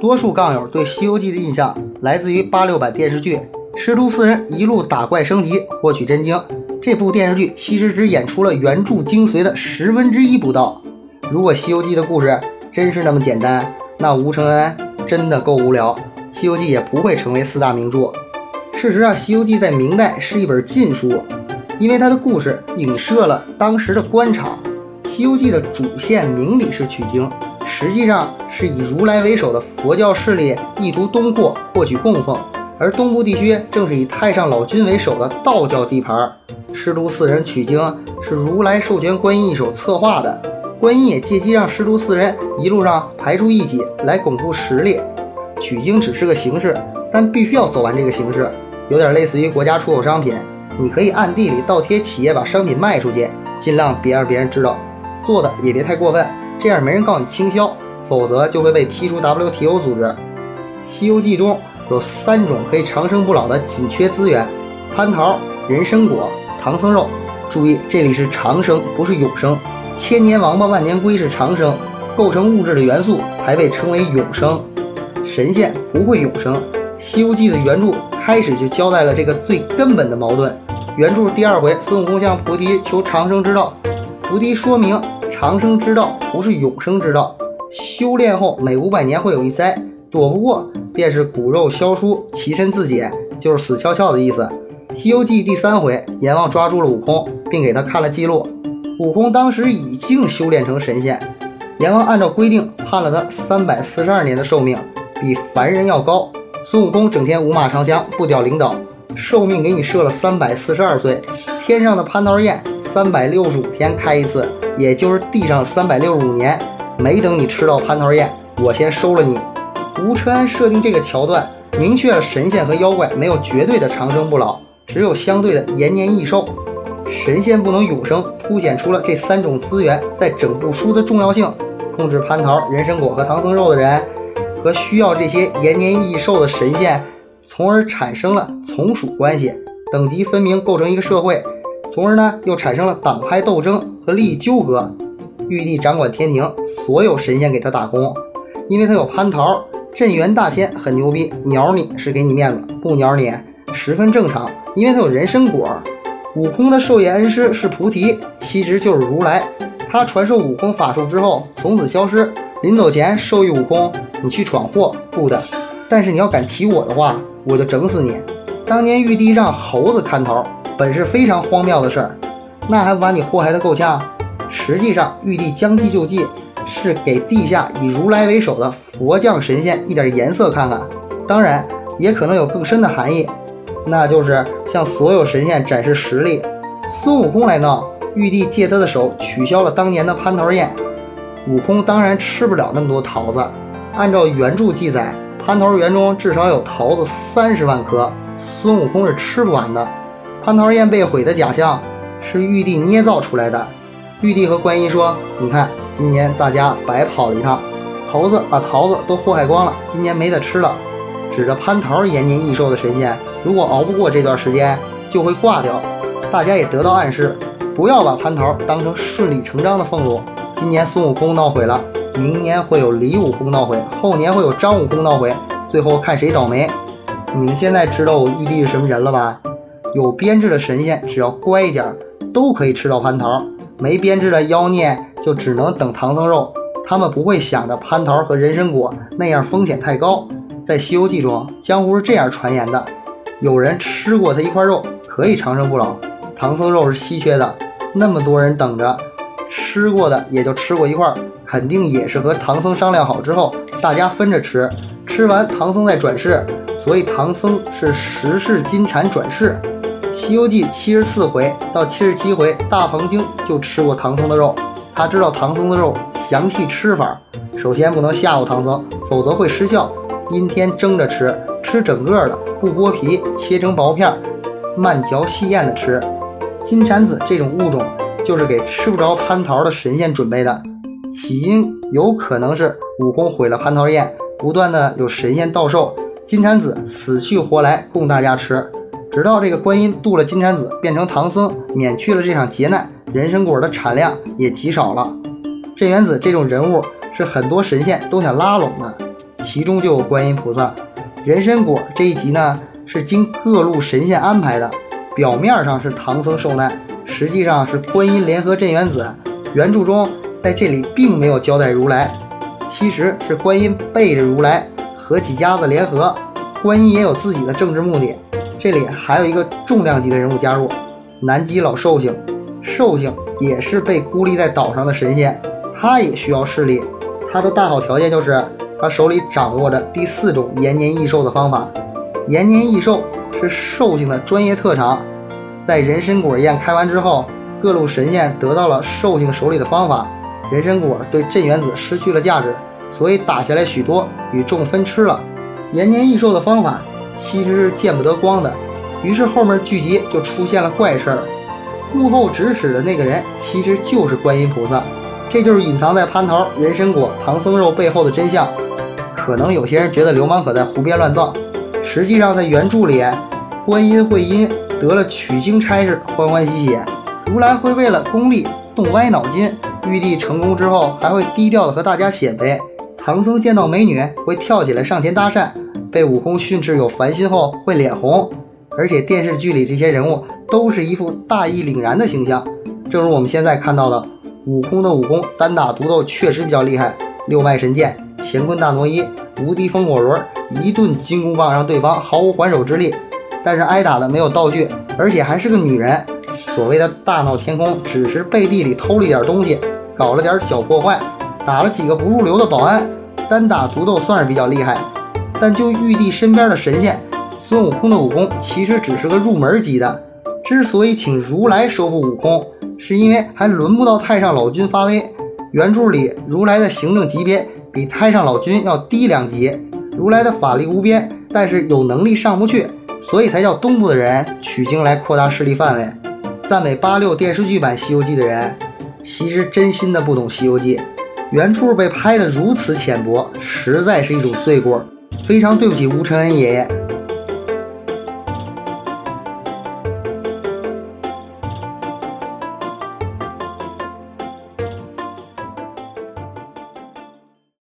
多数杠友对《西游记》的印象来自于八六版电视剧，师徒四人一路打怪升级，获取真经。这部电视剧其实只演出了原著精髓的十分之一不到。如果《西游记》的故事真是那么简单，那吴承恩真的够无聊，《西游记》也不会成为四大名著。事实上，《西游记》在明代是一本禁书，因为它的故事影射了当时的官场。《西游记》的主线明理是取经。实际上是以如来为首的佛教势力意图东扩获取供奉，而东部地区正是以太上老君为首的道教地盘。师徒四人取经是如来授权观音一手策划的，观音也借机让师徒四人一路上排除异己来巩固实力。取经只是个形式，但必须要走完这个形式，有点类似于国家出口商品，你可以暗地里倒贴企业把商品卖出去，尽量别让别人知道，做的也别太过分。这样没人告你倾销，否则就会被踢出 WTO 组织。《西游记》中有三种可以长生不老的紧缺资源：蟠桃、人参果、唐僧肉。注意，这里是长生，不是永生。千年王八万年龟是长生，构成物质的元素才被称为永生。神仙不会永生，《西游记》的原著开始就交代了这个最根本的矛盾。原著第二回，孙悟空向菩提求长生之道，菩提说明。长生之道不是永生之道，修炼后每五百年会有一灾，躲不过便是骨肉消疏，其身自解，就是死翘翘的意思。《西游记》第三回，阎王抓住了悟空，并给他看了记录。悟空当时已经修炼成神仙，阎王按照规定判了他三百四十二年的寿命，比凡人要高。孙悟空整天五马长枪，步调领导，寿命给你设了三百四十二岁。天上的蟠桃宴，三百六十五天开一次。也就是地上三百六十五年，没等你吃到蟠桃宴，我先收了你。吴承恩设定这个桥段，明确了神仙和妖怪没有绝对的长生不老，只有相对的延年益寿。神仙不能永生，凸显出了这三种资源在整部书的重要性。控制蟠桃、人参果和唐僧肉的人，和需要这些延年益寿的神仙，从而产生了从属关系，等级分明，构成一个社会。从而呢，又产生了党派斗争和利益纠葛。玉帝掌管天庭，所有神仙给他打工，因为他有蟠桃。镇元大仙很牛逼，鸟你是给你面子，不鸟你十分正常，因为他有人参果。悟空的授业恩师是菩提，其实就是如来。他传授悟空法术之后，从此消失。临走前授予悟空：“你去闯祸，不的。但是你要敢提我的话，我就整死你。”当年玉帝让猴子看桃。本是非常荒谬的事儿，那还把你祸害得够呛？实际上，玉帝将计就计，是给地下以如来为首的佛将神仙一点颜色看看。当然，也可能有更深的含义，那就是向所有神仙展示实力。孙悟空来闹，玉帝借他的手取消了当年的蟠桃宴。悟空当然吃不了那么多桃子。按照原著记载，蟠桃园中至少有桃子三十万颗，孙悟空是吃不完的。蟠桃宴被毁的假象是玉帝捏造出来的。玉帝和观音说：“你看，今年大家白跑了一趟，猴子把桃子都祸害光了，今年没得吃了。”指着蟠桃延年益寿的神仙，如果熬不过这段时间，就会挂掉。大家也得到暗示，不要把蟠桃当成顺理成章的俸禄。今年孙悟空闹毁了，明年会有李悟空闹毁，后年会有张悟空闹毁，最后看谁倒霉。你们现在知道我玉帝是什么人了吧？有编制的神仙，只要乖一点，都可以吃到蟠桃；没编制的妖孽，就只能等唐僧肉。他们不会想着蟠桃和人参果那样风险太高。在《西游记》中，江湖是这样传言的：有人吃过他一块肉，可以长生不老。唐僧肉是稀缺的，那么多人等着，吃过的也就吃过一块，肯定也是和唐僧商量好之后，大家分着吃。吃完，唐僧再转世，所以唐僧是十世金蝉转世。《西游记》七十四回到七十七回，大鹏精就吃过唐僧的肉。他知道唐僧的肉详细吃法，首先不能吓唬唐僧，否则会失效。阴天蒸着吃，吃整个的，不剥皮，切成薄片，慢嚼细咽的吃。金蝉子这种物种，就是给吃不着蟠桃的神仙准备的。起因有可能是悟空毁了蟠桃宴，不断的有神仙到寿，金蝉子死去活来供大家吃。直到这个观音渡了金蝉子，变成唐僧，免去了这场劫难，人参果的产量也极少了。镇元子这种人物是很多神仙都想拉拢的。其中就有观音菩萨。人参果这一集呢，是经各路神仙安排的，表面上是唐僧受难，实际上是观音联合镇元子。原著中在这里并没有交代如来，其实是观音背着如来和几家子联合。观音也有自己的政治目的。这里还有一个重量级的人物加入，南极老寿星。寿星也是被孤立在岛上的神仙，他也需要势力。他的大好条件就是他手里掌握着第四种延年益寿的方法。延年益寿是寿星的专业特长。在人参果宴开完之后，各路神仙得到了寿星手里的方法，人参果对镇元子失去了价值，所以打下来许多与众分吃了。延年益寿的方法其实是见不得光的，于是后面剧集就出现了怪事儿。幕后指使的那个人其实就是观音菩萨，这就是隐藏在蟠桃、人参果、唐僧肉背后的真相。可能有些人觉得流氓可在胡编乱造，实际上在原著里，观音会因得了取经差事欢欢喜喜，如来会为了功利动歪脑筋，玉帝成功之后还会低调的和大家显摆。唐僧见到美女会跳起来上前搭讪，被悟空训斥有烦心后会脸红，而且电视剧里这些人物都是一副大义凛然的形象。正如我们现在看到的，悟空的武功单打独斗确实比较厉害，六脉神剑、乾坤大挪移、无敌风火轮，一顿金箍棒让对方毫无还手之力。但是挨打的没有道具，而且还是个女人。所谓的大闹天宫，只是背地里偷了一点东西，搞了点小破坏。打了几个不入流的保安，单打独斗算是比较厉害。但就玉帝身边的神仙，孙悟空的武功其实只是个入门级的。之所以请如来收复悟空，是因为还轮不到太上老君发威。原著里如来的行政级别比太上老君要低两级，如来的法力无边，但是有能力上不去，所以才叫东部的人取经来扩大势力范围。赞美八六电视剧版《西游记》的人，其实真心的不懂《西游记》。原著被拍得如此浅薄，实在是一种罪过。非常对不起吴承恩爷爷，